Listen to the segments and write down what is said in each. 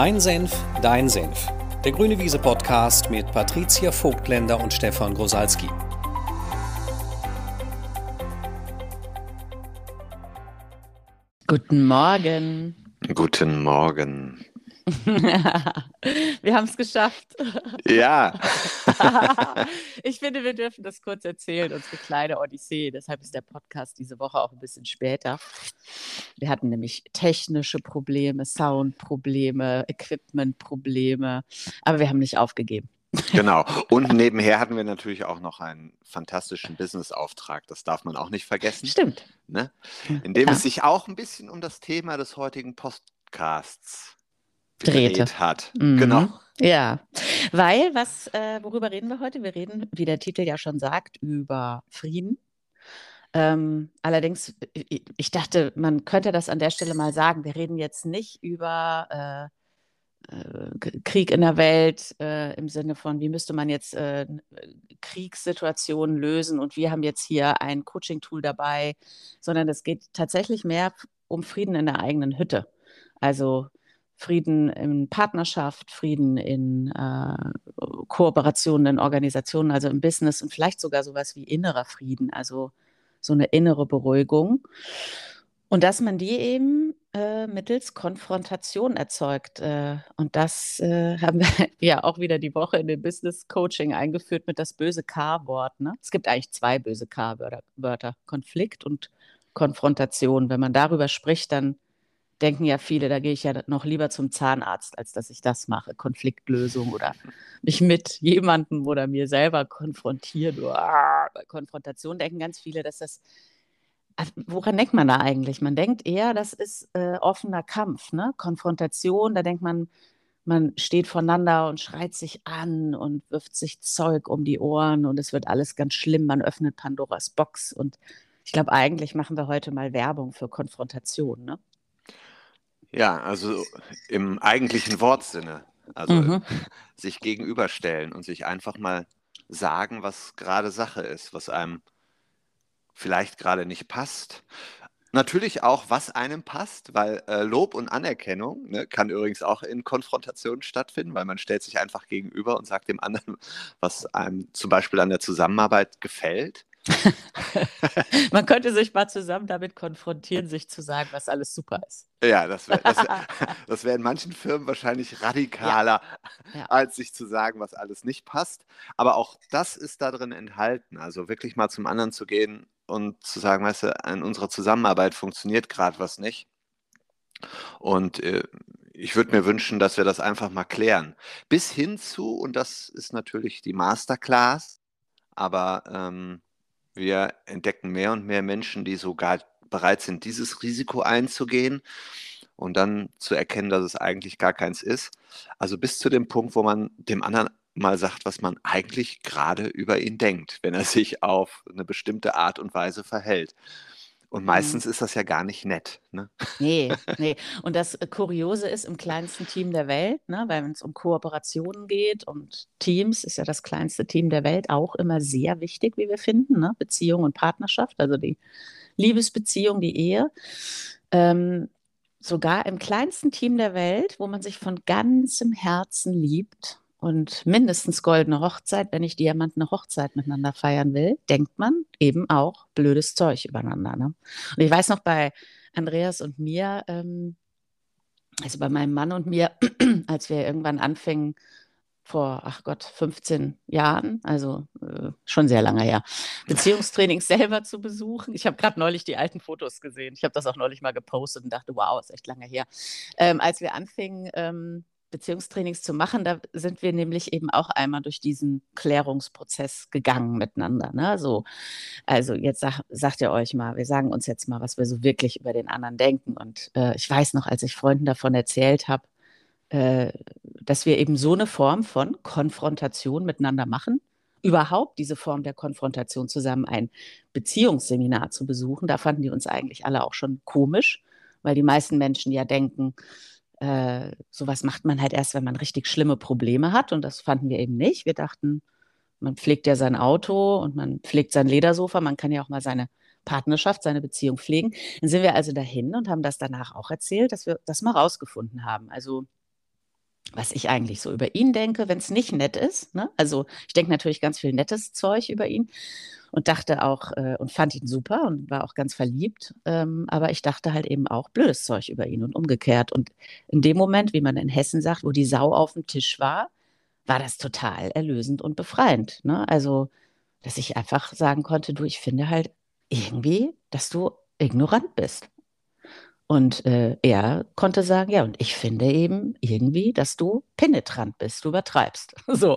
Mein Senf, dein Senf. Der Grüne Wiese Podcast mit Patricia Vogtländer und Stefan Grosalski. Guten Morgen. Guten Morgen. wir haben es geschafft. Ja. ich finde, wir dürfen das kurz erzählen, unsere kleine Odyssee. Deshalb ist der Podcast diese Woche auch ein bisschen später. Wir hatten nämlich technische Probleme, Soundprobleme, Equipmentprobleme, aber wir haben nicht aufgegeben. Genau. Und nebenher hatten wir natürlich auch noch einen fantastischen Business-Auftrag. Das darf man auch nicht vergessen. Stimmt. Ne? In dem ja. es sich auch ein bisschen um das Thema des heutigen Podcasts gedreht hat. Mhm. Genau. Ja, weil was, äh, worüber reden wir heute? Wir reden, wie der Titel ja schon sagt, über Frieden. Ähm, allerdings, ich dachte, man könnte das an der Stelle mal sagen. Wir reden jetzt nicht über äh, äh, Krieg in der Welt äh, im Sinne von, wie müsste man jetzt äh, Kriegssituationen lösen und wir haben jetzt hier ein Coaching-Tool dabei, sondern es geht tatsächlich mehr um Frieden in der eigenen Hütte. Also Frieden in Partnerschaft, Frieden in äh, Kooperationen in Organisationen, also im Business und vielleicht sogar sowas wie innerer Frieden, also so eine innere Beruhigung. Und dass man die eben äh, mittels Konfrontation erzeugt. Äh, und das äh, haben wir ja auch wieder die Woche in dem Business Coaching eingeführt mit das böse K-Wort. Ne? Es gibt eigentlich zwei böse K-Wörter, Konflikt und Konfrontation. Wenn man darüber spricht, dann denken ja viele, da gehe ich ja noch lieber zum Zahnarzt, als dass ich das mache, Konfliktlösung oder mich mit jemandem oder mir selber konfrontieren. Bei Konfrontation denken ganz viele, dass das, also woran denkt man da eigentlich? Man denkt eher, das ist äh, offener Kampf, ne? Konfrontation, da denkt man, man steht voneinander und schreit sich an und wirft sich Zeug um die Ohren und es wird alles ganz schlimm. Man öffnet Pandoras Box und ich glaube, eigentlich machen wir heute mal Werbung für Konfrontation, ne? Ja, also im eigentlichen Wortsinne. Also mhm. sich gegenüberstellen und sich einfach mal sagen, was gerade Sache ist, was einem vielleicht gerade nicht passt. Natürlich auch, was einem passt, weil äh, Lob und Anerkennung ne, kann übrigens auch in Konfrontationen stattfinden, weil man stellt sich einfach gegenüber und sagt dem anderen, was einem zum Beispiel an der Zusammenarbeit gefällt. Man könnte sich mal zusammen damit konfrontieren, sich zu sagen, was alles super ist. Ja, das wäre das wär, wär in manchen Firmen wahrscheinlich radikaler, ja. Ja. als sich zu sagen, was alles nicht passt. Aber auch das ist da drin enthalten. Also wirklich mal zum anderen zu gehen und zu sagen, weißt du, in unserer Zusammenarbeit funktioniert gerade was nicht. Und äh, ich würde mir wünschen, dass wir das einfach mal klären. Bis hin zu, und das ist natürlich die Masterclass, aber ähm, wir entdecken mehr und mehr Menschen, die sogar bereit sind, dieses Risiko einzugehen und dann zu erkennen, dass es eigentlich gar keins ist. Also bis zu dem Punkt, wo man dem anderen mal sagt, was man eigentlich gerade über ihn denkt, wenn er sich auf eine bestimmte Art und Weise verhält. Und mhm. meistens mhm. ist das ja gar nicht nett. Ne? Nee, nee. Und das äh, Kuriose ist im kleinsten Team der Welt, ne, weil wenn es um Kooperationen geht und Teams, ist ja das kleinste Team der Welt auch immer sehr wichtig, wie wir finden, ne? Beziehung und Partnerschaft, also die Liebesbeziehung, die Ehe. Ähm, sogar im kleinsten Team der Welt, wo man sich von ganzem Herzen liebt, und mindestens goldene Hochzeit, wenn ich Diamantene Hochzeit miteinander feiern will, denkt man eben auch blödes Zeug übereinander. Ne? Und ich weiß noch bei Andreas und mir, ähm, also bei meinem Mann und mir, als wir irgendwann anfingen, vor, ach Gott, 15 Jahren, also äh, schon sehr lange her, Beziehungstrainings selber zu besuchen. Ich habe gerade neulich die alten Fotos gesehen. Ich habe das auch neulich mal gepostet und dachte, wow, ist echt lange her. Ähm, als wir anfingen, ähm, Beziehungstrainings zu machen, da sind wir nämlich eben auch einmal durch diesen Klärungsprozess gegangen miteinander. Ne? So, also jetzt sag, sagt ihr euch mal, wir sagen uns jetzt mal, was wir so wirklich über den anderen denken. Und äh, ich weiß noch, als ich Freunden davon erzählt habe, äh, dass wir eben so eine Form von Konfrontation miteinander machen, überhaupt diese Form der Konfrontation zusammen ein Beziehungsseminar zu besuchen, da fanden die uns eigentlich alle auch schon komisch, weil die meisten Menschen ja denken, äh, sowas macht man halt erst, wenn man richtig schlimme Probleme hat. Und das fanden wir eben nicht. Wir dachten, man pflegt ja sein Auto und man pflegt sein Ledersofa. Man kann ja auch mal seine Partnerschaft, seine Beziehung pflegen. Dann sind wir also dahin und haben das danach auch erzählt, dass wir das mal rausgefunden haben. Also was ich eigentlich so über ihn denke, wenn es nicht nett ist. Ne? Also ich denke natürlich ganz viel nettes Zeug über ihn und dachte auch äh, und fand ihn super und war auch ganz verliebt. Ähm, aber ich dachte halt eben auch blödes Zeug über ihn und umgekehrt. Und in dem Moment, wie man in Hessen sagt, wo die Sau auf dem Tisch war, war das total erlösend und befreiend. Ne? Also, dass ich einfach sagen konnte, du, ich finde halt irgendwie, dass du ignorant bist. Und äh, er konnte sagen, ja, und ich finde eben irgendwie, dass du penetrant bist, du übertreibst. so.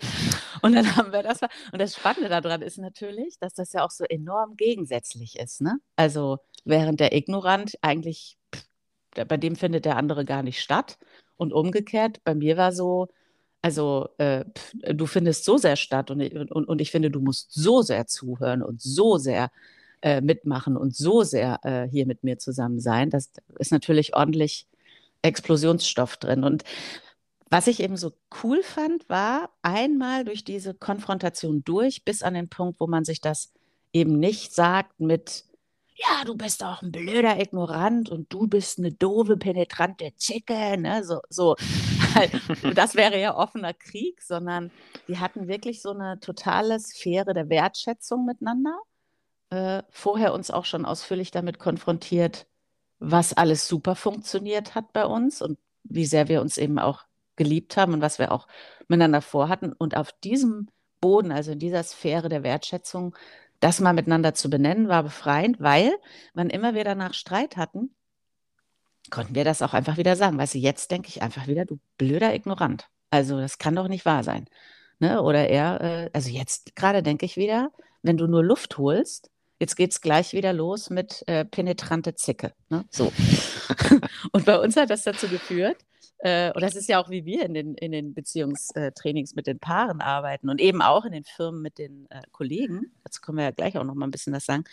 Und dann haben wir das. Und das Spannende daran ist natürlich, dass das ja auch so enorm gegensätzlich ist. Ne? Also während der Ignorant eigentlich, bei dem findet der andere gar nicht statt. Und umgekehrt, bei mir war so, also äh, du findest so sehr statt und, und, und ich finde, du musst so sehr zuhören und so sehr äh, mitmachen und so sehr äh, hier mit mir zusammen sein. Das ist natürlich ordentlich Explosionsstoff drin. Und was ich eben so cool fand, war einmal durch diese Konfrontation durch, bis an den Punkt, wo man sich das eben nicht sagt mit, ja, du bist auch ein blöder Ignorant und du bist eine doofe, penetrante Zicke, ne? So, so. das wäre ja offener Krieg, sondern die hatten wirklich so eine totale Sphäre der Wertschätzung miteinander äh, vorher uns auch schon ausführlich damit konfrontiert, was alles super funktioniert hat bei uns und wie sehr wir uns eben auch geliebt haben und was wir auch miteinander vorhatten. Und auf diesem Boden, also in dieser Sphäre der Wertschätzung, das mal miteinander zu benennen, war befreiend, weil wann immer wir danach Streit hatten, konnten wir das auch einfach wieder sagen. Weißt du, jetzt denke ich einfach wieder, du blöder Ignorant. Also das kann doch nicht wahr sein. Ne? Oder er, äh, also jetzt gerade denke ich wieder, wenn du nur Luft holst, Jetzt geht es gleich wieder los mit äh, penetrante Zicke. Ne? So. und bei uns hat das dazu geführt, äh, und das ist ja auch, wie wir in den, in den Beziehungstrainings mit den Paaren arbeiten und eben auch in den Firmen mit den äh, Kollegen. Dazu können wir ja gleich auch noch mal ein bisschen was sagen.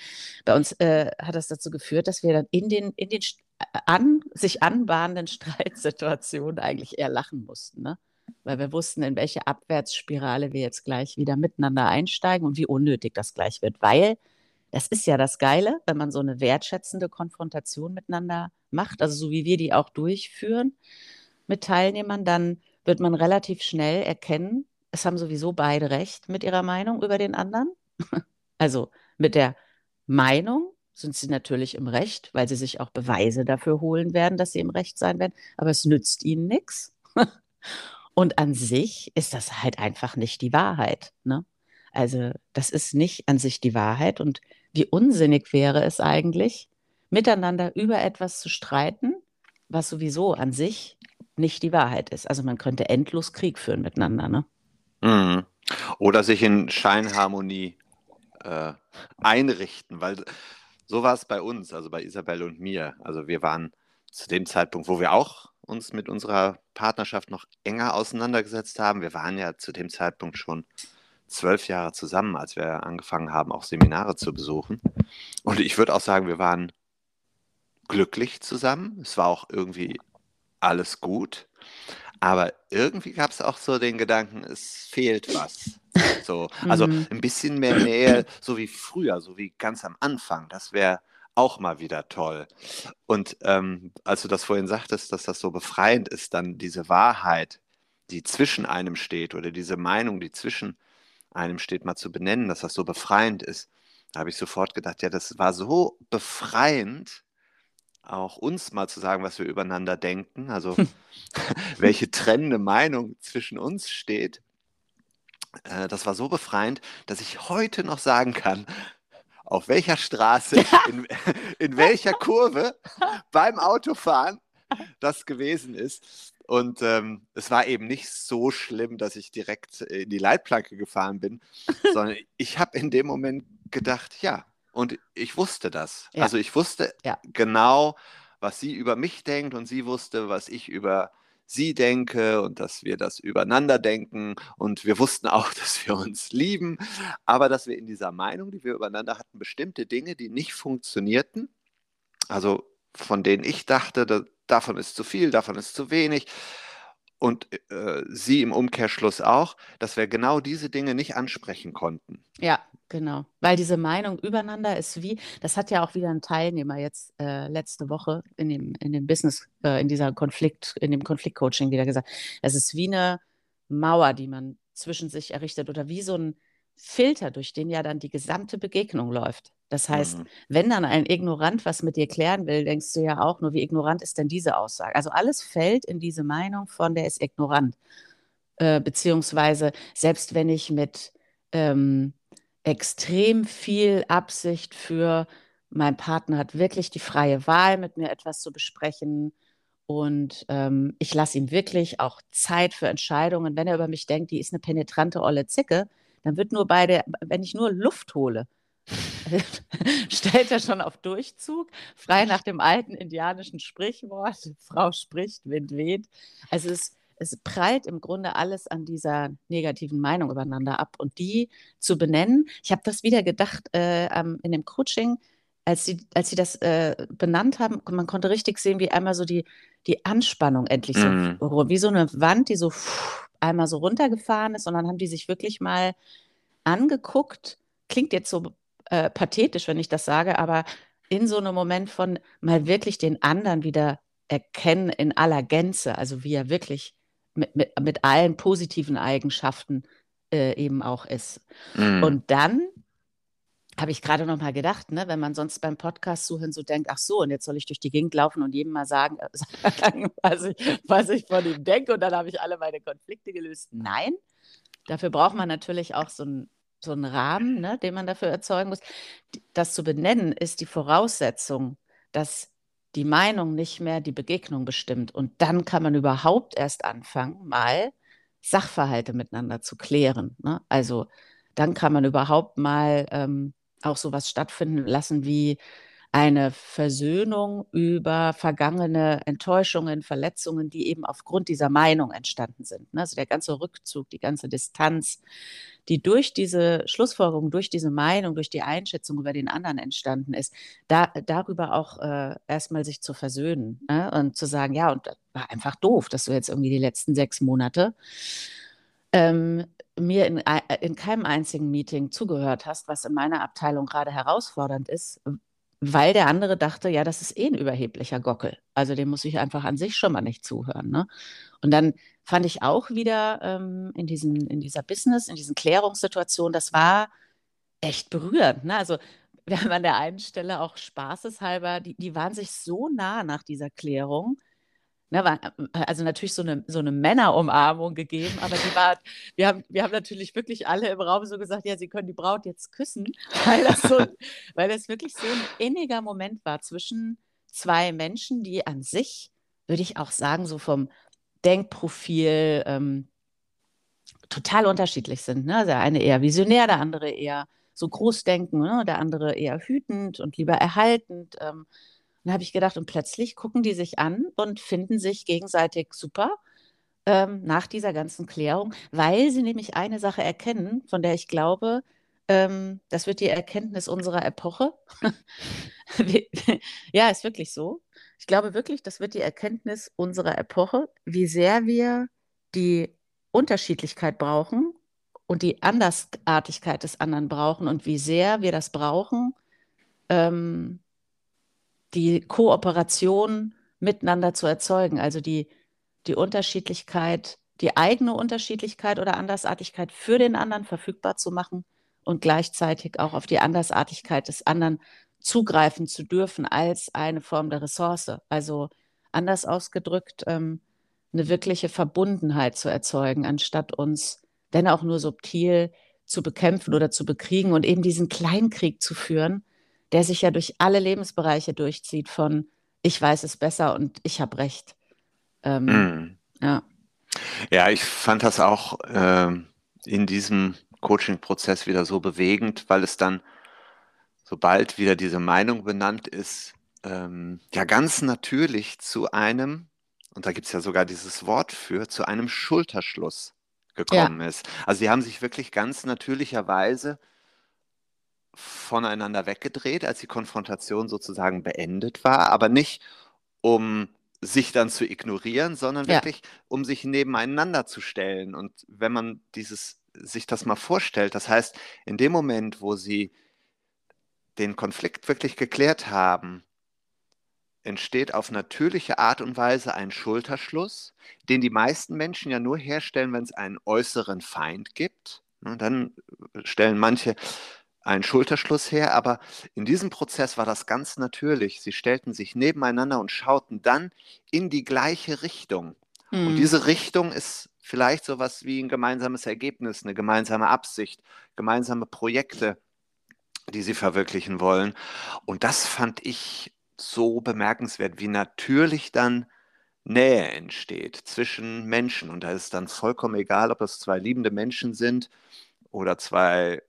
Bei uns äh, hat das dazu geführt, dass wir dann in den, in den äh, an, sich anbahnenden Streitsituationen eigentlich eher lachen mussten. Ne? weil wir wussten, in welche Abwärtsspirale wir jetzt gleich wieder miteinander einsteigen und wie unnötig das gleich wird, weil das ist ja das Geile, wenn man so eine wertschätzende Konfrontation miteinander macht, also so wie wir die auch durchführen mit Teilnehmern, dann wird man relativ schnell erkennen, es haben sowieso beide recht mit ihrer Meinung über den anderen. Also mit der Meinung sind sie natürlich im Recht, weil sie sich auch Beweise dafür holen werden, dass sie im Recht sein werden, aber es nützt ihnen nichts. Und an sich ist das halt einfach nicht die Wahrheit. Ne? Also das ist nicht an sich die Wahrheit und wie unsinnig wäre es eigentlich, miteinander über etwas zu streiten, was sowieso an sich nicht die Wahrheit ist. Also man könnte endlos Krieg führen miteinander. Ne? Mhm. Oder sich in Scheinharmonie äh, einrichten, weil so war es bei uns, also bei Isabel und mir. Also wir waren zu dem Zeitpunkt, wo wir auch uns mit unserer Partnerschaft noch enger auseinandergesetzt haben. Wir waren ja zu dem Zeitpunkt schon zwölf Jahre zusammen, als wir angefangen haben, auch Seminare zu besuchen. Und ich würde auch sagen, wir waren glücklich zusammen. Es war auch irgendwie alles gut. Aber irgendwie gab es auch so den Gedanken, es fehlt was. So, also mhm. ein bisschen mehr Nähe, so wie früher, so wie ganz am Anfang. Das wäre auch mal wieder toll. Und ähm, als du das vorhin sagtest, dass das so befreiend ist, dann diese Wahrheit, die zwischen einem steht oder diese Meinung, die zwischen einem steht, mal zu benennen, dass das so befreiend ist. Da habe ich sofort gedacht, ja, das war so befreiend, auch uns mal zu sagen, was wir übereinander denken, also welche trennende Meinung zwischen uns steht. Äh, das war so befreiend, dass ich heute noch sagen kann, auf welcher Straße, in, in welcher Kurve beim Autofahren das gewesen ist. Und ähm, es war eben nicht so schlimm, dass ich direkt in die Leitplanke gefahren bin, sondern ich habe in dem Moment gedacht, ja, und ich wusste das. Ja. Also ich wusste ja. genau, was sie über mich denkt und sie wusste, was ich über sie denke und dass wir das übereinander denken und wir wussten auch, dass wir uns lieben, aber dass wir in dieser Meinung, die wir übereinander hatten, bestimmte Dinge, die nicht funktionierten, also von denen ich dachte, davon ist zu viel, davon ist zu wenig. und äh, sie im Umkehrschluss auch, dass wir genau diese Dinge nicht ansprechen konnten. Ja, genau. Weil diese Meinung übereinander ist wie, das hat ja auch wieder ein Teilnehmer jetzt äh, letzte Woche in dem, in dem Business, äh, in dieser Konflikt, in dem Konfliktcoaching wieder gesagt. Es ist wie eine Mauer, die man zwischen sich errichtet oder wie so ein Filter, durch den ja dann die gesamte Begegnung läuft. Das heißt, mhm. wenn dann ein Ignorant was mit dir klären will, denkst du ja auch nur, wie ignorant ist denn diese Aussage? Also alles fällt in diese Meinung von, der ist ignorant. Äh, beziehungsweise, selbst wenn ich mit ähm, extrem viel Absicht für mein Partner hat wirklich die freie Wahl, mit mir etwas zu besprechen. Und ähm, ich lasse ihm wirklich auch Zeit für Entscheidungen. Wenn er über mich denkt, die ist eine penetrante olle Zicke, dann wird nur beide, wenn ich nur Luft hole, stellt er schon auf Durchzug, frei nach dem alten indianischen Sprichwort, Frau spricht, Wind weht. Also es, es prallt im Grunde alles an dieser negativen Meinung übereinander ab. Und die zu benennen, ich habe das wieder gedacht äh, in dem Coaching, als sie, als sie das äh, benannt haben, man konnte richtig sehen, wie einmal so die, die Anspannung endlich so, mhm. wie so eine Wand, die so pff, einmal so runtergefahren ist und dann haben die sich wirklich mal angeguckt. Klingt jetzt so äh, pathetisch, wenn ich das sage, aber in so einem Moment von mal wirklich den anderen wieder erkennen in aller Gänze, also wie er wirklich mit, mit, mit allen positiven Eigenschaften äh, eben auch ist. Mhm. Und dann habe ich gerade noch mal gedacht, ne, wenn man sonst beim Podcast zuhören so denkt, ach so, und jetzt soll ich durch die Gegend laufen und jedem mal sagen, äh, was, ich, was ich von ihm denke und dann habe ich alle meine Konflikte gelöst. Nein, dafür braucht man natürlich auch so einen so Rahmen, ne, den man dafür erzeugen muss. Das zu benennen ist die Voraussetzung, dass die Meinung nicht mehr die Begegnung bestimmt. Und dann kann man überhaupt erst anfangen, mal Sachverhalte miteinander zu klären. Ne? Also dann kann man überhaupt mal ähm, auch sowas stattfinden lassen wie eine Versöhnung über vergangene Enttäuschungen, Verletzungen, die eben aufgrund dieser Meinung entstanden sind. Ne? Also der ganze Rückzug, die ganze Distanz, die durch diese Schlussfolgerung, durch diese Meinung, durch die Einschätzung über den anderen entstanden ist, da, darüber auch äh, erstmal sich zu versöhnen ne? und zu sagen, ja, und das war einfach doof, dass du jetzt irgendwie die letzten sechs Monate ähm, mir in, in keinem einzigen Meeting zugehört hast, was in meiner Abteilung gerade herausfordernd ist, weil der andere dachte, ja, das ist eh ein überheblicher Gockel. Also dem muss ich einfach an sich schon mal nicht zuhören. Ne? Und dann fand ich auch wieder ähm, in, diesen, in dieser Business, in diesen Klärungssituationen, das war echt berührend. Ne? Also wir haben an der einen Stelle auch spaßeshalber, die, die waren sich so nah nach dieser Klärung, Ne, war, äh, also natürlich so eine, so eine Männerumarmung gegeben, aber die war, wir haben, wir haben natürlich wirklich alle im Raum so gesagt, ja, sie können die Braut jetzt küssen, weil das, so, weil das wirklich so ein inniger Moment war zwischen zwei Menschen, die an sich, würde ich auch sagen, so vom Denkprofil ähm, total unterschiedlich sind. Ne? Der eine eher visionär, der andere eher so großdenken, ne? der andere eher hütend und lieber erhaltend. Ähm, dann habe ich gedacht, und plötzlich gucken die sich an und finden sich gegenseitig super ähm, nach dieser ganzen Klärung, weil sie nämlich eine Sache erkennen, von der ich glaube, ähm, das wird die Erkenntnis unserer Epoche. ja, ist wirklich so. Ich glaube wirklich, das wird die Erkenntnis unserer Epoche, wie sehr wir die Unterschiedlichkeit brauchen und die Andersartigkeit des anderen brauchen und wie sehr wir das brauchen, ähm, die Kooperation miteinander zu erzeugen, also die, die Unterschiedlichkeit, die eigene Unterschiedlichkeit oder Andersartigkeit für den anderen verfügbar zu machen und gleichzeitig auch auf die Andersartigkeit des anderen zugreifen zu dürfen als eine Form der Ressource. Also anders ausgedrückt, ähm, eine wirkliche Verbundenheit zu erzeugen, anstatt uns, wenn auch nur subtil, zu bekämpfen oder zu bekriegen und eben diesen Kleinkrieg zu führen, der sich ja durch alle Lebensbereiche durchzieht von ich weiß es besser und ich habe recht. Ähm, mm. Ja. Ja, ich fand das auch äh, in diesem Coaching-Prozess wieder so bewegend, weil es dann, sobald wieder diese Meinung benannt ist, ähm, ja ganz natürlich zu einem, und da gibt es ja sogar dieses Wort für, zu einem Schulterschluss gekommen ja. ist. Also sie haben sich wirklich ganz natürlicherweise voneinander weggedreht, als die Konfrontation sozusagen beendet war, aber nicht um sich dann zu ignorieren, sondern ja. wirklich, um sich nebeneinander zu stellen. Und wenn man dieses, sich das mal vorstellt, das heißt, in dem Moment, wo sie den Konflikt wirklich geklärt haben, entsteht auf natürliche Art und Weise ein Schulterschluss, den die meisten Menschen ja nur herstellen, wenn es einen äußeren Feind gibt. Und dann stellen manche einen Schulterschluss her, aber in diesem Prozess war das ganz natürlich. Sie stellten sich nebeneinander und schauten dann in die gleiche Richtung. Mhm. Und hm. diese Richtung ist vielleicht so etwas wie ein gemeinsames Ergebnis, eine gemeinsame Absicht, gemeinsame Projekte, die sie verwirklichen wollen. Und das fand ich so bemerkenswert, wie natürlich dann Nähe entsteht zwischen Menschen. Und da ist dann vollkommen egal, ob es zwei liebende Menschen sind oder zwei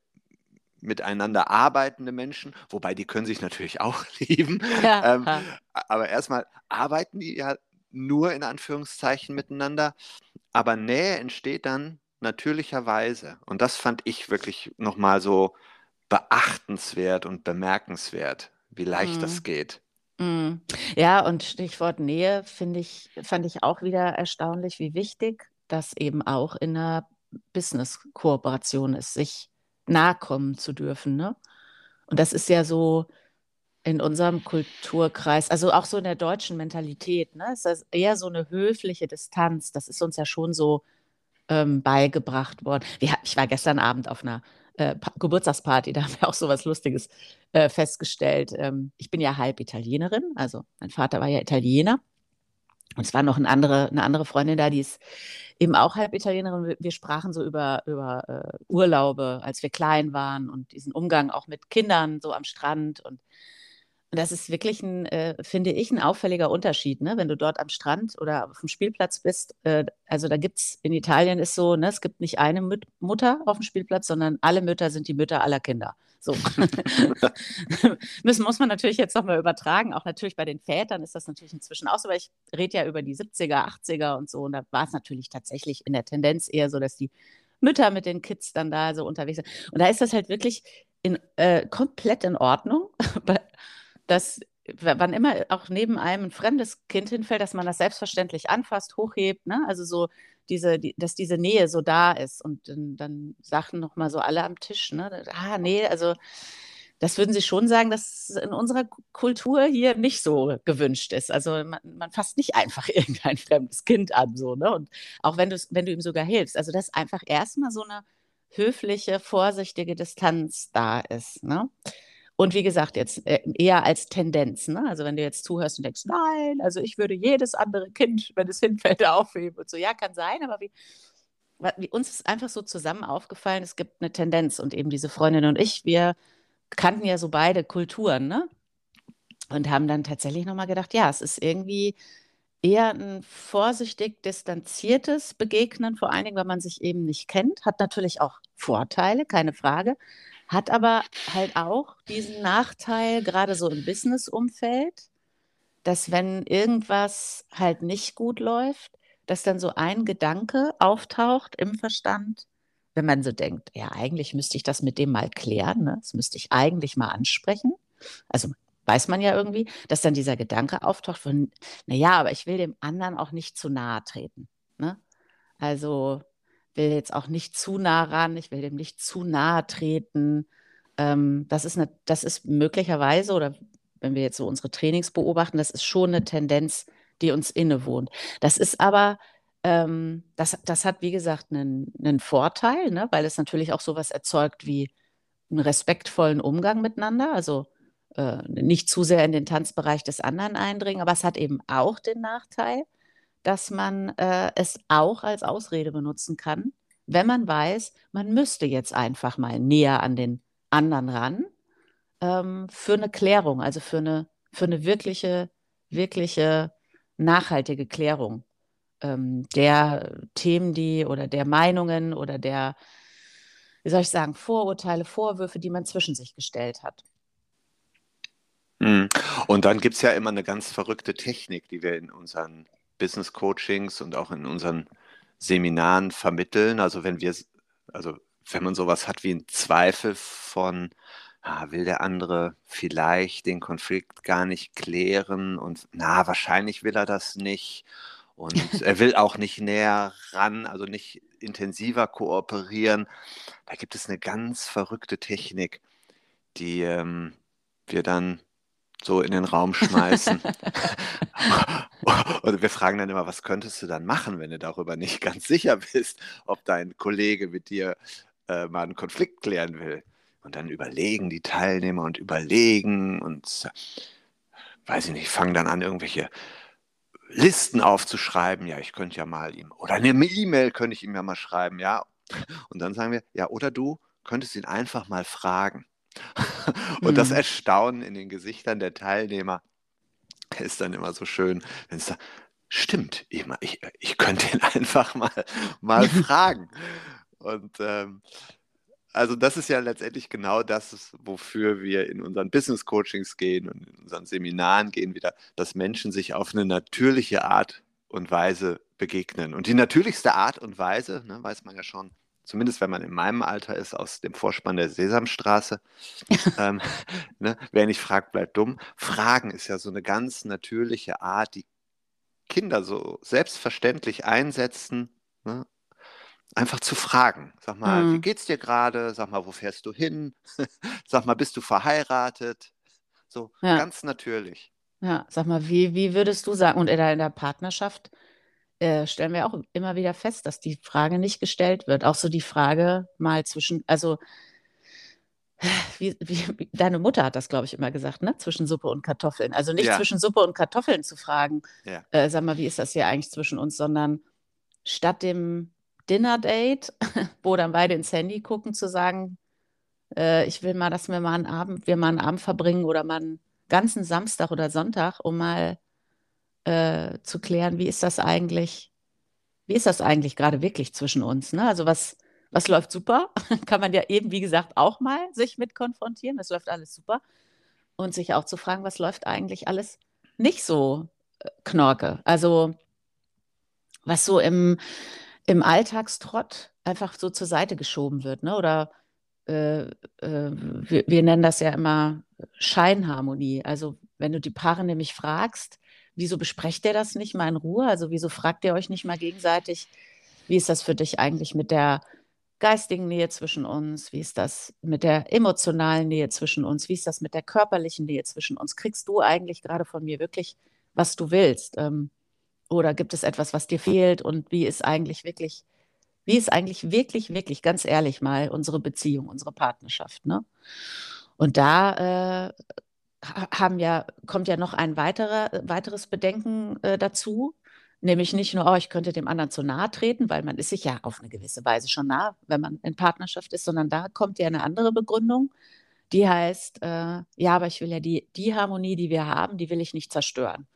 miteinander arbeitende Menschen, wobei die können sich natürlich auch lieben. Ja. Ähm, aber erstmal arbeiten die ja nur in Anführungszeichen miteinander, aber Nähe entsteht dann natürlicherweise. Und das fand ich wirklich nochmal so beachtenswert und bemerkenswert, wie leicht mhm. das geht. Mhm. Ja, und Stichwort Nähe finde ich, fand ich auch wieder erstaunlich, wie wichtig das eben auch in einer Business-Kooperation ist, sich nahe kommen zu dürfen. Ne? Und das ist ja so in unserem Kulturkreis, also auch so in der deutschen Mentalität, ne? ist das eher so eine höfliche Distanz. Das ist uns ja schon so ähm, beigebracht worden. Wir, ich war gestern Abend auf einer äh, Geburtstagsparty, da haben wir auch so was Lustiges äh, festgestellt. Ähm, ich bin ja halb Italienerin, also mein Vater war ja Italiener. Und es war noch eine andere, eine andere Freundin da, die ist eben auch halb Italienerin. Wir, sprachen so über, über äh, Urlaube, als wir klein waren und diesen Umgang auch mit Kindern so am Strand und das ist wirklich ein, äh, finde ich, ein auffälliger Unterschied, ne? wenn du dort am Strand oder auf dem Spielplatz bist. Äh, also da gibt es, in Italien ist so, ne, es gibt nicht eine Müt Mutter auf dem Spielplatz, sondern alle Mütter sind die Mütter aller Kinder. So. Müssen, muss man natürlich jetzt nochmal übertragen. Auch natürlich bei den Vätern ist das natürlich inzwischen auch so, weil ich rede ja über die 70er, 80er und so. Und da war es natürlich tatsächlich in der Tendenz eher so, dass die Mütter mit den Kids dann da so unterwegs sind. Und da ist das halt wirklich in, äh, komplett in Ordnung. dass wann immer auch neben einem ein fremdes Kind hinfällt, dass man das selbstverständlich anfasst, hochhebt, ne? Also so diese, die, dass diese Nähe so da ist und dann, dann sagten noch mal so alle am Tisch, ne? Ah, nee, also das würden Sie schon sagen, dass in unserer Kultur hier nicht so gewünscht ist. Also man, man fasst nicht einfach irgendein fremdes Kind an, so, ne? Und auch wenn du, wenn du ihm sogar hilfst. Also dass einfach erstmal so eine höfliche, vorsichtige Distanz da ist, ne? Und wie gesagt, jetzt äh, eher als Tendenz. Ne? Also wenn du jetzt zuhörst und denkst, nein, also ich würde jedes andere Kind, wenn es hinfällt, aufheben und so. Ja, kann sein, aber wie, wie uns ist einfach so zusammen aufgefallen, es gibt eine Tendenz und eben diese Freundin und ich, wir kannten ja so beide Kulturen, ne? Und haben dann tatsächlich nochmal gedacht, ja, es ist irgendwie eher ein vorsichtig distanziertes Begegnen, vor allen Dingen, weil man sich eben nicht kennt, hat natürlich auch Vorteile, keine Frage hat aber halt auch diesen Nachteil, gerade so im Business-Umfeld, dass wenn irgendwas halt nicht gut läuft, dass dann so ein Gedanke auftaucht im Verstand, wenn man so denkt, ja, eigentlich müsste ich das mit dem mal klären, ne? das müsste ich eigentlich mal ansprechen. Also weiß man ja irgendwie, dass dann dieser Gedanke auftaucht von, naja, aber ich will dem anderen auch nicht zu nahe treten. Ne? Also will jetzt auch nicht zu nah ran, ich will dem nicht zu nahe treten. Ähm, das, ist eine, das ist möglicherweise, oder wenn wir jetzt so unsere Trainings beobachten, das ist schon eine Tendenz, die uns innewohnt. Das ist aber, ähm, das, das hat, wie gesagt, einen, einen Vorteil, ne? weil es natürlich auch sowas erzeugt wie einen respektvollen Umgang miteinander, also äh, nicht zu sehr in den Tanzbereich des anderen eindringen, aber es hat eben auch den Nachteil, dass man äh, es auch als Ausrede benutzen kann, wenn man weiß, man müsste jetzt einfach mal näher an den anderen ran ähm, für eine Klärung, also für eine, für eine wirkliche, wirkliche nachhaltige Klärung ähm, der Themen, die oder der Meinungen oder der, wie soll ich sagen, Vorurteile, Vorwürfe, die man zwischen sich gestellt hat. Mhm. Und dann gibt es ja immer eine ganz verrückte Technik, die wir in unseren Business Coachings und auch in unseren Seminaren vermitteln. Also wenn wir, also wenn man sowas hat wie einen Zweifel von ah, will der andere vielleicht den Konflikt gar nicht klären und na, wahrscheinlich will er das nicht. Und er will auch nicht näher ran, also nicht intensiver kooperieren. Da gibt es eine ganz verrückte Technik, die ähm, wir dann so in den Raum schmeißen. und wir fragen dann immer, was könntest du dann machen, wenn du darüber nicht ganz sicher bist, ob dein Kollege mit dir äh, mal einen Konflikt klären will. Und dann überlegen die Teilnehmer und überlegen und weiß ich nicht, fangen dann an, irgendwelche Listen aufzuschreiben. Ja, ich könnte ja mal ihm, oder eine E-Mail könnte ich ihm ja mal schreiben, ja. Und dann sagen wir, ja, oder du könntest ihn einfach mal fragen. Und das mhm. Erstaunen in den Gesichtern der Teilnehmer ist dann immer so schön, wenn es da, stimmt, ich, ich könnte ihn einfach mal, mal fragen. Und ähm, also das ist ja letztendlich genau das, wofür wir in unseren Business Coachings gehen und in unseren Seminaren gehen wieder, dass Menschen sich auf eine natürliche Art und Weise begegnen. Und die natürlichste Art und Weise, ne, weiß man ja schon, zumindest wenn man in meinem Alter ist, aus dem Vorspann der Sesamstraße, ähm, ne, wer nicht fragt, bleibt dumm. Fragen ist ja so eine ganz natürliche Art, die Kinder so selbstverständlich einsetzen, ne, einfach zu fragen. Sag mal, mhm. wie geht's dir gerade? Sag mal, wo fährst du hin? Sag mal, bist du verheiratet? So ja. ganz natürlich. Ja, sag mal, wie, wie würdest du sagen, und in der Partnerschaft äh, stellen wir auch immer wieder fest, dass die Frage nicht gestellt wird. Auch so die Frage mal zwischen, also wie, wie, deine Mutter hat das, glaube ich, immer gesagt, ne? Zwischen Suppe und Kartoffeln. Also nicht ja. zwischen Suppe und Kartoffeln zu fragen, ja. äh, sag mal, wie ist das hier eigentlich zwischen uns, sondern statt dem Dinner-Date, wo dann beide ins Handy gucken, zu sagen, äh, ich will mal, dass wir mal einen Abend, wir mal einen Abend verbringen oder mal einen ganzen Samstag oder Sonntag, um mal äh, zu klären, wie ist das eigentlich, wie ist das eigentlich gerade wirklich zwischen uns? Ne? Also was, was läuft super? Kann man ja eben, wie gesagt, auch mal sich mit konfrontieren. Es läuft alles super. Und sich auch zu fragen, was läuft eigentlich alles nicht so äh, knorke. Also was so im, im Alltagstrott einfach so zur Seite geschoben wird. Ne? Oder äh, äh, wir, wir, nennen das ja immer Scheinharmonie. Also wenn du die Paare nämlich fragst, wieso besprecht ihr das nicht mal in Ruhe? Also wieso fragt ihr euch nicht mal gegenseitig, wie ist das für dich eigentlich mit der geistigen Nähe zwischen uns? Wie ist das mit der emotionalen Nähe zwischen uns? Wie ist das mit der körperlichen Nähe zwischen uns? Kriegst du eigentlich gerade von mir wirklich, was du willst? Ähm, oder gibt es etwas, was dir fehlt? Und wie ist eigentlich wirklich, wie ist eigentlich wirklich, wirklich, ganz ehrlich mal unsere Beziehung, unsere Partnerschaft? Ne? Und da äh, haben ja, kommt ja noch ein weiterer, weiteres Bedenken äh, dazu, nämlich nicht nur, oh, ich könnte dem anderen zu nahe treten, weil man ist sich ja auf eine gewisse Weise schon nah, wenn man in Partnerschaft ist, sondern da kommt ja eine andere Begründung, die heißt, äh, ja, aber ich will ja die, die Harmonie, die wir haben, die will ich nicht zerstören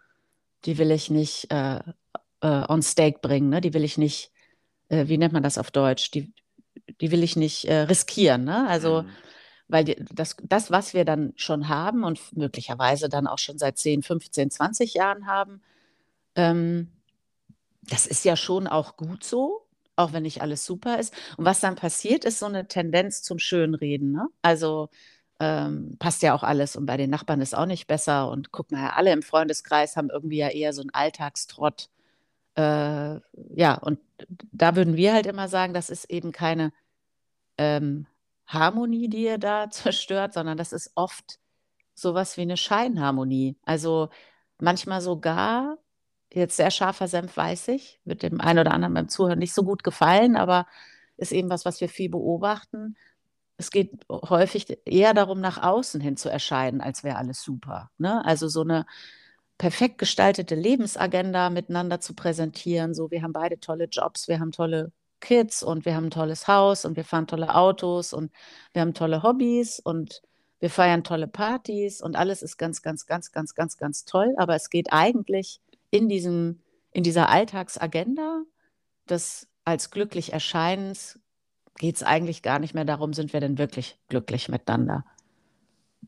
die will ich nicht äh, äh, on stake bringen, ne? die will ich nicht, äh, wie nennt man das auf Deutsch, die, die will ich nicht äh, riskieren. Ne? Also, mhm. Weil das, das, was wir dann schon haben und möglicherweise dann auch schon seit 10, 15, 20 Jahren haben, ähm, das ist ja schon auch gut so, auch wenn nicht alles super ist. Und was dann passiert, ist so eine Tendenz zum Schönreden. Ne? Also, ähm, passt ja auch alles und bei den Nachbarn ist auch nicht besser. Und guck mal, alle im Freundeskreis haben irgendwie ja eher so einen Alltagstrott. Äh, ja, und da würden wir halt immer sagen, das ist eben keine ähm, Harmonie, die ihr da zerstört, sondern das ist oft sowas wie eine Scheinharmonie. Also manchmal sogar, jetzt sehr scharfer Senf weiß ich, wird dem einen oder anderen beim Zuhören nicht so gut gefallen, aber ist eben was, was wir viel beobachten es geht häufig eher darum, nach außen hin zu erscheinen, als wäre alles super. Ne? Also so eine perfekt gestaltete Lebensagenda miteinander zu präsentieren. So, wir haben beide tolle Jobs, wir haben tolle Kids und wir haben ein tolles Haus und wir fahren tolle Autos und wir haben tolle Hobbys und wir feiern tolle Partys und alles ist ganz, ganz, ganz, ganz, ganz, ganz toll. Aber es geht eigentlich in diesem, in dieser Alltagsagenda des als glücklich Erscheinens geht es eigentlich gar nicht mehr darum, sind wir denn wirklich glücklich miteinander.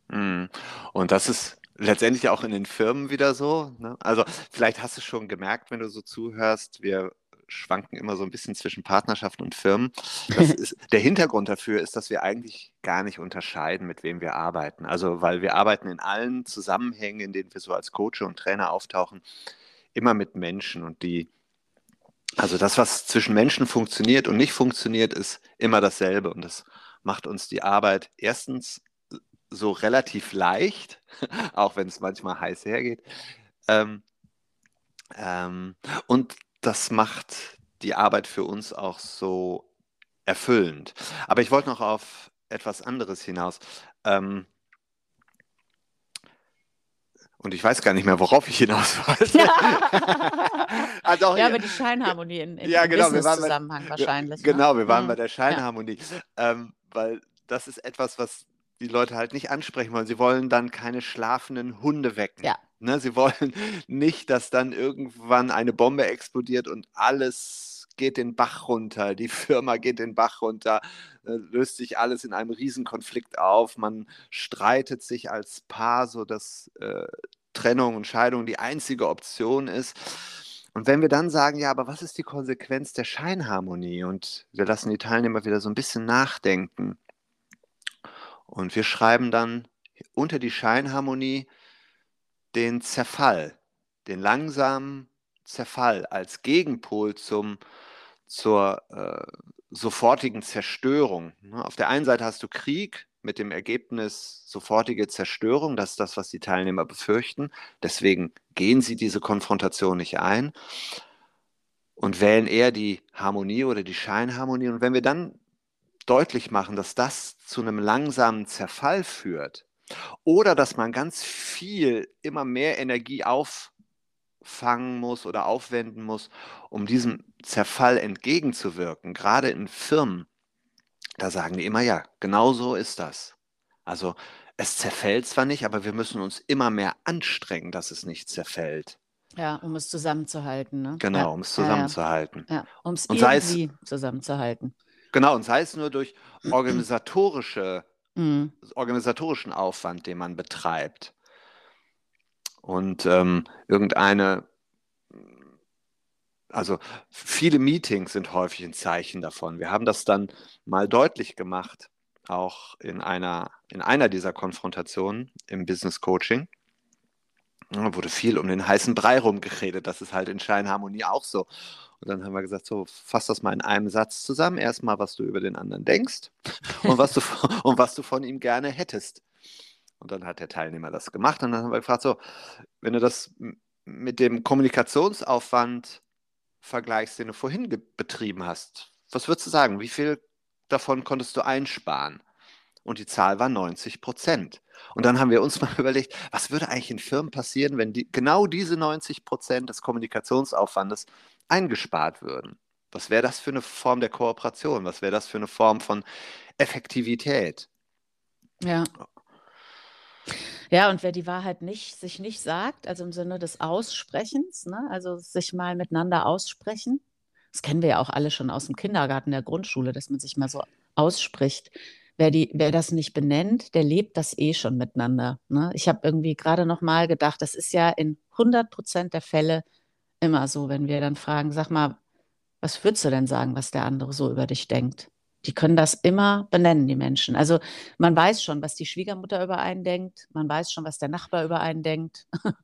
Mhm. Und das ist letztendlich auch in den Firmen wieder so. Ne? Also vielleicht hast du schon gemerkt, wenn du so zuhörst, wir schwanken immer so ein bisschen zwischen Partnerschaften und Firmen. Ist, der Hintergrund dafür ist, dass wir eigentlich gar nicht unterscheiden, mit wem wir arbeiten. Also, weil wir arbeiten in allen Zusammenhängen, in denen wir so als Coach und Trainer auftauchen, immer mit Menschen und die also das, was zwischen Menschen funktioniert und nicht funktioniert, ist immer dasselbe. Und das macht uns die Arbeit erstens so relativ leicht, auch wenn es manchmal heiß hergeht. Ähm, ähm, und das macht die Arbeit für uns auch so erfüllend. Aber ich wollte noch auf etwas anderes hinaus. Ähm, und ich weiß gar nicht mehr, worauf ich hinaus wollte. ah, doch, ja, aber die Scheinharmonie in, in ja, genau, Zusammenhang bei, wahrscheinlich. Genau, ne? wir waren mhm. bei der Scheinharmonie. Ja. Ähm, weil das ist etwas, was die Leute halt nicht ansprechen wollen. Sie wollen dann keine schlafenden Hunde wecken. Ja. Ne, sie wollen nicht, dass dann irgendwann eine Bombe explodiert und alles geht den Bach runter, die Firma geht den Bach runter, äh, löst sich alles in einem Riesenkonflikt auf, man streitet sich als Paar, sodass äh, Trennung und Scheidung die einzige Option ist. Und wenn wir dann sagen, ja, aber was ist die Konsequenz der Scheinharmonie? Und wir lassen die Teilnehmer wieder so ein bisschen nachdenken. Und wir schreiben dann unter die Scheinharmonie den Zerfall, den langsamen Zerfall als Gegenpol zum, zur äh, sofortigen Zerstörung. Ne? Auf der einen Seite hast du Krieg mit dem Ergebnis sofortige Zerstörung, das ist das, was die Teilnehmer befürchten. Deswegen gehen sie diese Konfrontation nicht ein und wählen eher die Harmonie oder die Scheinharmonie. Und wenn wir dann deutlich machen, dass das zu einem langsamen Zerfall führt oder dass man ganz viel, immer mehr Energie auffangen muss oder aufwenden muss, um diesem Zerfall entgegenzuwirken, gerade in Firmen, da sagen die immer, ja, genau so ist das. Also es zerfällt zwar nicht, aber wir müssen uns immer mehr anstrengen, dass es nicht zerfällt. Ja, um es zusammenzuhalten. Ne? Genau, ja. um es zusammenzuhalten. Ja, ja. um es irgendwie zusammenzuhalten. Genau, und sei es nur durch organisatorische, mhm. organisatorischen Aufwand, den man betreibt. Und ähm, irgendeine, also viele Meetings sind häufig ein Zeichen davon. Wir haben das dann mal deutlich gemacht, auch in einer, in einer dieser Konfrontationen im Business Coaching. Da wurde viel um den heißen Brei rumgeredet. Das ist halt in Scheinharmonie auch so. Und dann haben wir gesagt, so, fass das mal in einem Satz zusammen. Erstmal, was du über den anderen denkst und was du, und was du von ihm gerne hättest. Und dann hat der Teilnehmer das gemacht und dann haben wir gefragt, so, wenn du das mit dem Kommunikationsaufwand vergleichst, den du vorhin betrieben hast, was würdest du sagen? Wie viel davon konntest du einsparen? Und die Zahl war 90 Prozent. Und dann haben wir uns mal überlegt, was würde eigentlich in Firmen passieren, wenn die, genau diese 90 Prozent des Kommunikationsaufwandes eingespart würden. Was wäre das für eine Form der Kooperation? Was wäre das für eine Form von Effektivität? Ja. Ja, und wer die Wahrheit nicht, sich nicht sagt, also im Sinne des Aussprechens, ne, also sich mal miteinander aussprechen, das kennen wir ja auch alle schon aus dem Kindergarten, der Grundschule, dass man sich mal so ausspricht. Wer, die, wer das nicht benennt, der lebt das eh schon miteinander. Ne? Ich habe irgendwie gerade noch mal gedacht, das ist ja in 100 Prozent der Fälle immer so, wenn wir dann fragen, sag mal, was würdest du denn sagen, was der andere so über dich denkt? Die können das immer benennen, die Menschen. Also man weiß schon, was die Schwiegermutter über einen denkt, man weiß schon, was der Nachbar über einen denkt,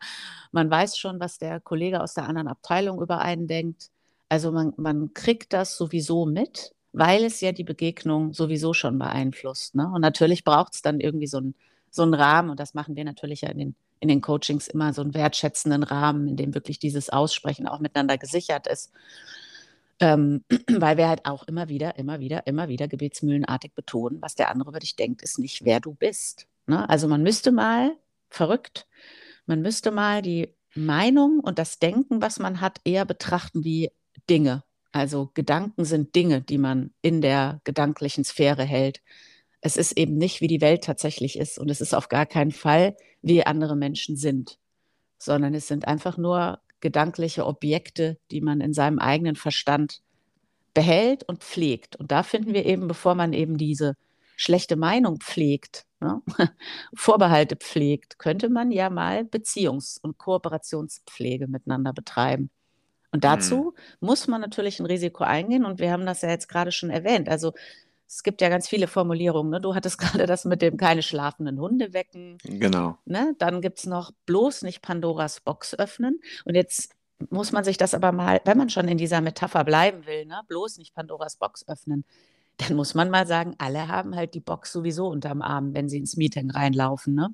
man weiß schon, was der Kollege aus der anderen Abteilung über einen denkt. Also man, man kriegt das sowieso mit, weil es ja die Begegnung sowieso schon beeinflusst. Ne? Und natürlich braucht es dann irgendwie so einen so Rahmen, und das machen wir natürlich ja in den in den Coachings immer so einen wertschätzenden Rahmen, in dem wirklich dieses Aussprechen auch miteinander gesichert ist. Ähm, weil wir halt auch immer wieder, immer wieder, immer wieder gebetsmühlenartig betonen, was der andere über dich denkt, ist nicht, wer du bist. Ne? Also man müsste mal, verrückt, man müsste mal die Meinung und das Denken, was man hat, eher betrachten wie Dinge. Also Gedanken sind Dinge, die man in der gedanklichen Sphäre hält es ist eben nicht, wie die Welt tatsächlich ist und es ist auf gar keinen Fall, wie andere Menschen sind, sondern es sind einfach nur gedankliche Objekte, die man in seinem eigenen Verstand behält und pflegt. Und da finden wir eben, bevor man eben diese schlechte Meinung pflegt, ne, Vorbehalte pflegt, könnte man ja mal Beziehungs- und Kooperationspflege miteinander betreiben. Und dazu mhm. muss man natürlich ein Risiko eingehen und wir haben das ja jetzt gerade schon erwähnt. Also es gibt ja ganz viele Formulierungen. Ne? Du hattest gerade das mit dem keine schlafenden Hunde wecken. Genau. Ne? Dann gibt es noch bloß nicht Pandoras Box öffnen. Und jetzt muss man sich das aber mal, wenn man schon in dieser Metapher bleiben will, ne? bloß nicht Pandoras Box öffnen, dann muss man mal sagen, alle haben halt die Box sowieso unterm Arm, wenn sie ins Meeting reinlaufen. Ne?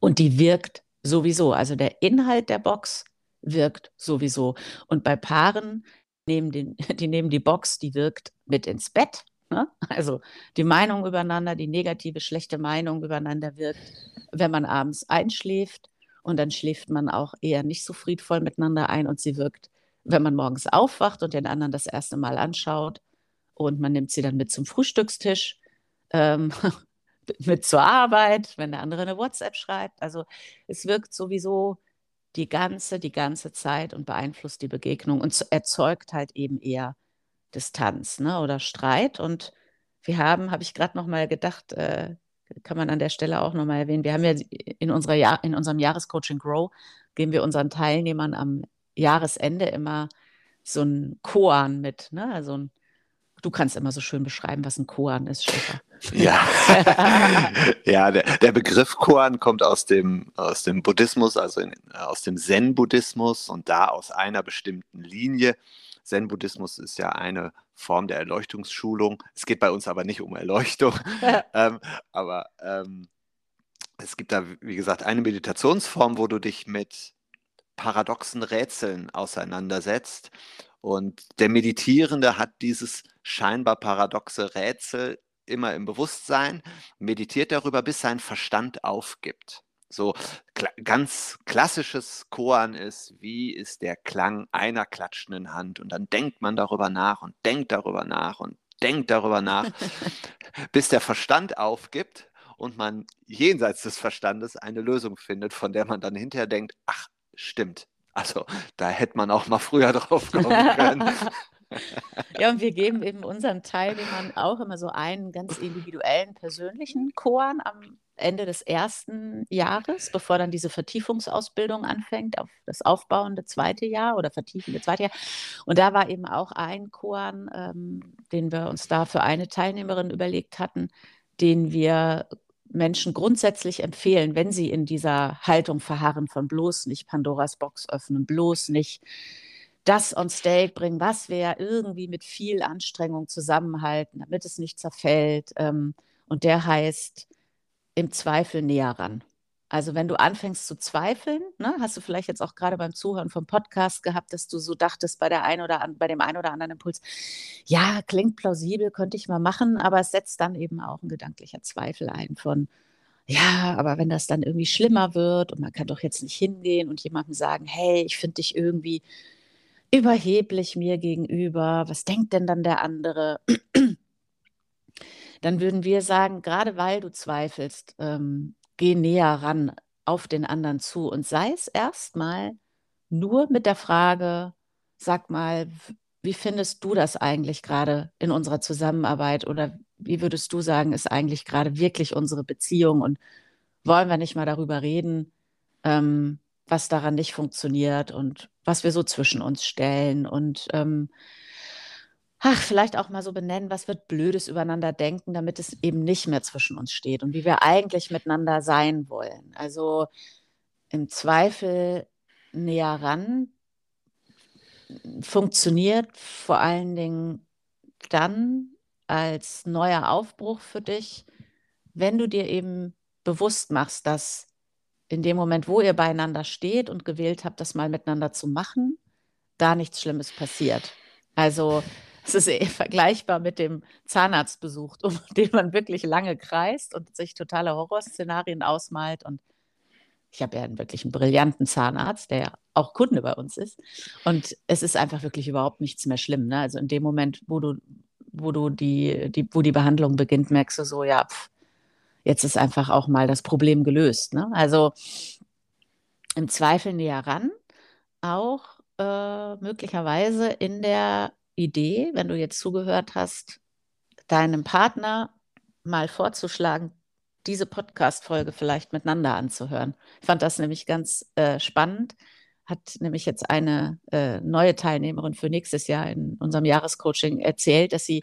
Und die wirkt sowieso. Also der Inhalt der Box wirkt sowieso. Und bei Paaren nehmen den, die nehmen die Box, die wirkt mit ins Bett. Ne? Also die Meinung übereinander, die negative, schlechte Meinung übereinander wirkt, wenn man abends einschläft. Und dann schläft man auch eher nicht so friedvoll miteinander ein und sie wirkt, wenn man morgens aufwacht und den anderen das erste Mal anschaut und man nimmt sie dann mit zum Frühstückstisch, ähm, mit zur Arbeit, wenn der andere eine WhatsApp schreibt. Also es wirkt sowieso die ganze, die ganze Zeit und beeinflusst die Begegnung und erzeugt halt eben eher Distanz ne, oder Streit. Und wir haben, habe ich gerade noch mal gedacht, äh, kann man an der Stelle auch nochmal erwähnen. Wir haben ja in, unserer Jahr, in unserem Jahrescoaching Grow, geben wir unseren Teilnehmern am Jahresende immer so ein Koan mit. Ne? Also ein, du kannst immer so schön beschreiben, was ein Koan ist, Schäfer. Ja, ja der, der, Begriff Koan kommt aus dem, aus dem Buddhismus, also in, aus dem Zen-Buddhismus und da aus einer bestimmten Linie. Zen-Buddhismus ist ja eine Form der Erleuchtungsschulung. Es geht bei uns aber nicht um Erleuchtung, ähm, aber ähm, es gibt da, wie gesagt, eine Meditationsform, wo du dich mit paradoxen Rätseln auseinandersetzt. Und der Meditierende hat dieses scheinbar paradoxe Rätsel immer im Bewusstsein, meditiert darüber, bis sein Verstand aufgibt. So kla ganz klassisches Koan ist, wie ist der Klang einer klatschenden Hand? Und dann denkt man darüber nach und denkt darüber nach und denkt darüber nach, bis der Verstand aufgibt und man jenseits des Verstandes eine Lösung findet, von der man dann hinterher denkt, ach, stimmt. Also da hätte man auch mal früher drauf kommen können. ja, und wir geben eben unseren Teilnehmern auch immer so einen ganz individuellen, persönlichen Koan am Ende des ersten Jahres, bevor dann diese Vertiefungsausbildung anfängt, auf das aufbauende zweite Jahr oder vertiefende zweite Jahr. Und da war eben auch ein Koan, ähm, den wir uns da für eine Teilnehmerin überlegt hatten, den wir Menschen grundsätzlich empfehlen, wenn sie in dieser Haltung verharren von bloß nicht Pandoras Box öffnen, bloß nicht das on Stake bringen, was wir ja irgendwie mit viel Anstrengung zusammenhalten, damit es nicht zerfällt. Ähm, und der heißt im Zweifel näher ran. Also wenn du anfängst zu zweifeln, ne, hast du vielleicht jetzt auch gerade beim Zuhören vom Podcast gehabt, dass du so dachtest bei der ein oder an, bei dem einen oder anderen Impuls, ja, klingt plausibel, könnte ich mal machen, aber es setzt dann eben auch ein gedanklicher Zweifel ein von, ja, aber wenn das dann irgendwie schlimmer wird und man kann doch jetzt nicht hingehen und jemandem sagen, hey, ich finde dich irgendwie überheblich mir gegenüber, was denkt denn dann der andere? Dann würden wir sagen, gerade weil du zweifelst, ähm, geh näher ran auf den anderen zu und sei es erstmal nur mit der Frage, sag mal, wie findest du das eigentlich gerade in unserer Zusammenarbeit? Oder wie würdest du sagen, ist eigentlich gerade wirklich unsere Beziehung? Und wollen wir nicht mal darüber reden, ähm, was daran nicht funktioniert und was wir so zwischen uns stellen? Und ähm, ach, vielleicht auch mal so benennen, was wird Blödes übereinander denken, damit es eben nicht mehr zwischen uns steht und wie wir eigentlich miteinander sein wollen. Also im Zweifel näher ran funktioniert vor allen Dingen dann als neuer Aufbruch für dich, wenn du dir eben bewusst machst, dass in dem Moment, wo ihr beieinander steht und gewählt habt, das mal miteinander zu machen, da nichts Schlimmes passiert. Also es ist eher vergleichbar mit dem Zahnarztbesuch, um den man wirklich lange kreist und sich totale Horrorszenarien ausmalt. Und ich habe ja einen wirklich einen brillanten Zahnarzt, der ja auch Kunde bei uns ist. Und es ist einfach wirklich überhaupt nichts mehr schlimm. Ne? Also in dem Moment, wo du, wo du die, die, wo die Behandlung beginnt, merkst du so, ja, pff, jetzt ist einfach auch mal das Problem gelöst. Ne? Also im Zweifel näher ran, auch äh, möglicherweise in der Idee, wenn du jetzt zugehört hast, deinem Partner mal vorzuschlagen, diese Podcast-Folge vielleicht miteinander anzuhören. Ich fand das nämlich ganz äh, spannend, hat nämlich jetzt eine äh, neue Teilnehmerin für nächstes Jahr in unserem Jahrescoaching erzählt, dass sie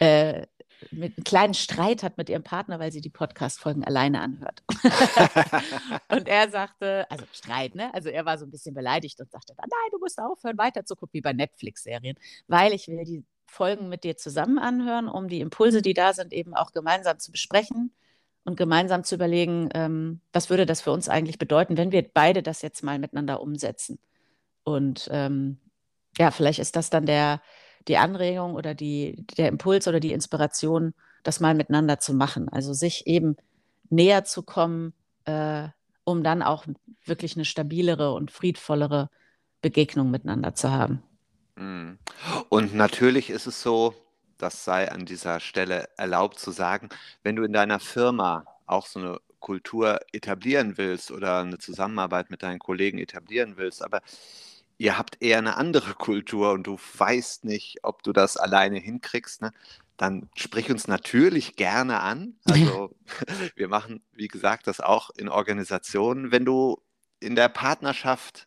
äh, mit einem kleinen Streit hat mit ihrem Partner, weil sie die Podcast-Folgen alleine anhört. und er sagte, also Streit, ne? Also er war so ein bisschen beleidigt und sagte, nein, du musst aufhören, weiter zu gucken, wie bei Netflix-Serien, weil ich will die Folgen mit dir zusammen anhören, um die Impulse, die da sind, eben auch gemeinsam zu besprechen und gemeinsam zu überlegen, ähm, was würde das für uns eigentlich bedeuten, wenn wir beide das jetzt mal miteinander umsetzen. Und ähm, ja, vielleicht ist das dann der, die Anregung oder die, der Impuls oder die Inspiration, das mal miteinander zu machen. Also sich eben näher zu kommen, äh, um dann auch wirklich eine stabilere und friedvollere Begegnung miteinander zu haben. Mhm. Und natürlich ist es so, das sei an dieser Stelle erlaubt zu sagen, wenn du in deiner Firma auch so eine Kultur etablieren willst oder eine Zusammenarbeit mit deinen Kollegen etablieren willst, aber ihr habt eher eine andere Kultur und du weißt nicht, ob du das alleine hinkriegst, ne? dann sprich uns natürlich gerne an. Also wir machen, wie gesagt, das auch in Organisationen. Wenn du in der Partnerschaft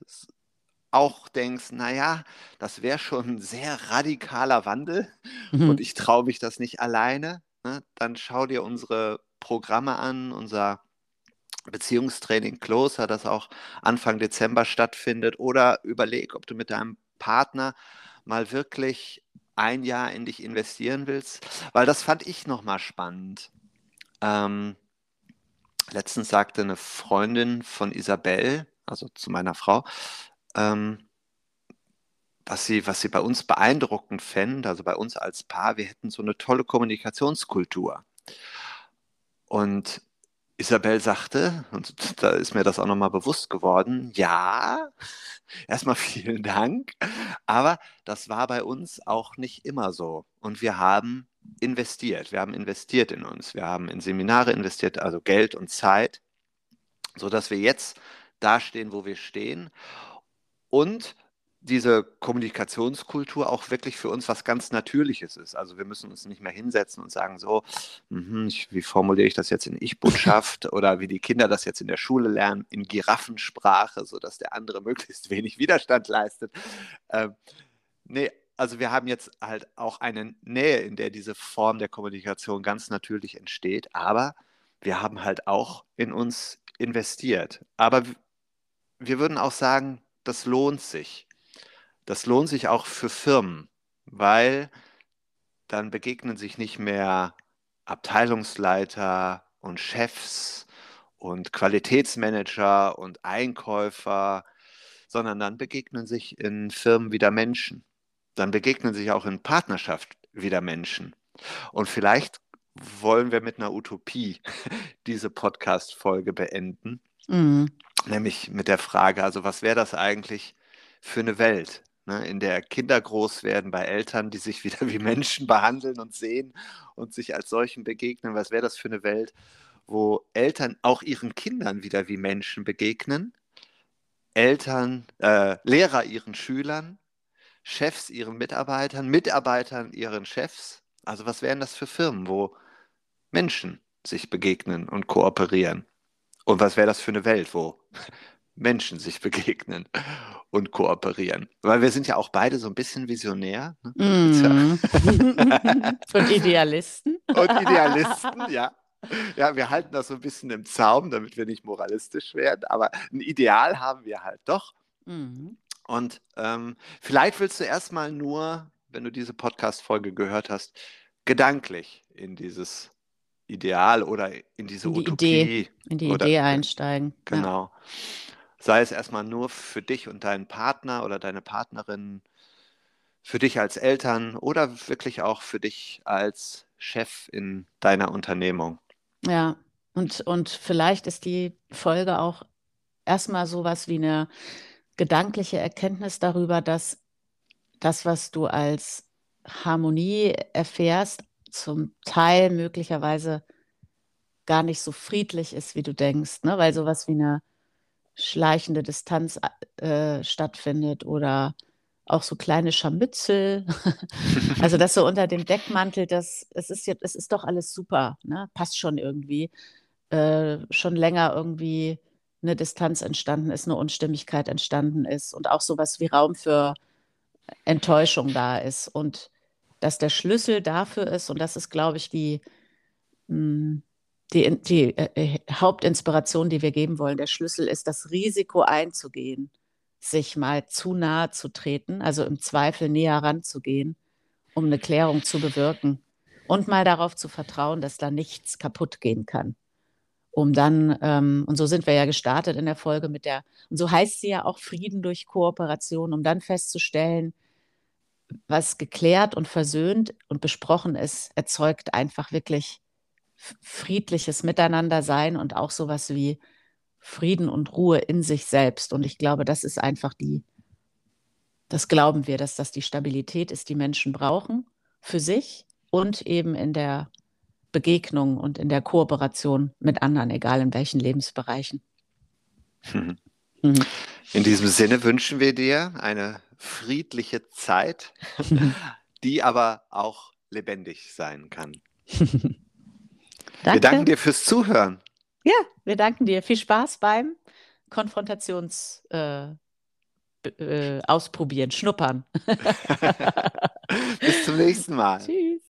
auch denkst, naja, das wäre schon ein sehr radikaler Wandel mhm. und ich traue mich das nicht alleine, ne? dann schau dir unsere Programme an, unser Beziehungstraining Closer, das auch Anfang Dezember stattfindet, oder überleg, ob du mit deinem Partner mal wirklich ein Jahr in dich investieren willst, weil das fand ich nochmal spannend. Ähm, letztens sagte eine Freundin von Isabel, also zu meiner Frau, ähm, was sie, was sie bei uns beeindruckend fände, also bei uns als Paar, wir hätten so eine tolle Kommunikationskultur. Und Isabel sagte, und da ist mir das auch nochmal bewusst geworden, ja, erstmal vielen Dank, aber das war bei uns auch nicht immer so. Und wir haben investiert, wir haben investiert in uns, wir haben in Seminare investiert, also Geld und Zeit, sodass wir jetzt dastehen, wo wir stehen. Und diese Kommunikationskultur auch wirklich für uns was ganz Natürliches ist. Also wir müssen uns nicht mehr hinsetzen und sagen, so, mh, wie formuliere ich das jetzt in Ich-Botschaft oder wie die Kinder das jetzt in der Schule lernen, in Giraffensprache, sodass der andere möglichst wenig Widerstand leistet. Ähm, nee, also wir haben jetzt halt auch eine Nähe, in der diese Form der Kommunikation ganz natürlich entsteht, aber wir haben halt auch in uns investiert. Aber wir würden auch sagen, das lohnt sich das lohnt sich auch für Firmen, weil dann begegnen sich nicht mehr Abteilungsleiter und Chefs und Qualitätsmanager und Einkäufer, sondern dann begegnen sich in Firmen wieder Menschen. Dann begegnen sich auch in Partnerschaft wieder Menschen. Und vielleicht wollen wir mit einer Utopie diese Podcast-Folge beenden, mhm. nämlich mit der Frage, also was wäre das eigentlich für eine Welt? Ne, in der Kinder groß werden bei Eltern, die sich wieder wie Menschen behandeln und sehen und sich als solchen begegnen. Was wäre das für eine Welt, wo Eltern auch ihren Kindern wieder wie Menschen begegnen? Eltern, äh, Lehrer ihren Schülern, Chefs ihren Mitarbeitern, Mitarbeitern ihren Chefs. Also was wären das für Firmen, wo Menschen sich begegnen und kooperieren? Und was wäre das für eine Welt, wo Menschen sich begegnen und kooperieren. Weil wir sind ja auch beide so ein bisschen visionär. Ne? Mm. und Idealisten. Und Idealisten, ja. Ja, wir halten das so ein bisschen im Zaum, damit wir nicht moralistisch werden, aber ein Ideal haben wir halt doch. Mhm. Und ähm, vielleicht willst du erstmal nur, wenn du diese Podcast-Folge gehört hast, gedanklich in dieses Ideal oder in diese in die Utopie. Idee, in die Idee einsteigen. Genau. Ja sei es erstmal nur für dich und deinen Partner oder deine Partnerin, für dich als Eltern oder wirklich auch für dich als Chef in deiner Unternehmung. Ja, und, und vielleicht ist die Folge auch erstmal sowas wie eine gedankliche Erkenntnis darüber, dass das, was du als Harmonie erfährst, zum Teil möglicherweise gar nicht so friedlich ist, wie du denkst, ne? weil sowas wie eine schleichende Distanz äh, stattfindet oder auch so kleine Scharmützel. also das so unter dem Deckmantel, das, es ist ja, es ist doch alles super, ne? passt schon irgendwie. Äh, schon länger irgendwie eine Distanz entstanden ist, eine Unstimmigkeit entstanden ist und auch sowas wie Raum für Enttäuschung da ist und dass der Schlüssel dafür ist, und das ist, glaube ich, die, hm, die, die äh, äh, Hauptinspiration, die wir geben wollen, der Schlüssel ist, das Risiko einzugehen, sich mal zu nahe zu treten, also im Zweifel näher ranzugehen, um eine Klärung zu bewirken und mal darauf zu vertrauen, dass da nichts kaputt gehen kann. Um dann, ähm, und so sind wir ja gestartet in der Folge mit der, und so heißt sie ja auch Frieden durch Kooperation, um dann festzustellen, was geklärt und versöhnt und besprochen ist, erzeugt einfach wirklich friedliches Miteinander sein und auch sowas wie Frieden und Ruhe in sich selbst. Und ich glaube, das ist einfach die, das glauben wir, dass das die Stabilität ist, die Menschen brauchen für sich und eben in der Begegnung und in der Kooperation mit anderen, egal in welchen Lebensbereichen. Mhm. Mhm. In diesem Sinne wünschen wir dir eine friedliche Zeit, die aber auch lebendig sein kann. wir danken dir fürs Zuhören. Ja, wir danken dir. Viel Spaß beim Konfrontations äh, äh, ausprobieren, schnuppern. Bis zum nächsten Mal. Tschüss.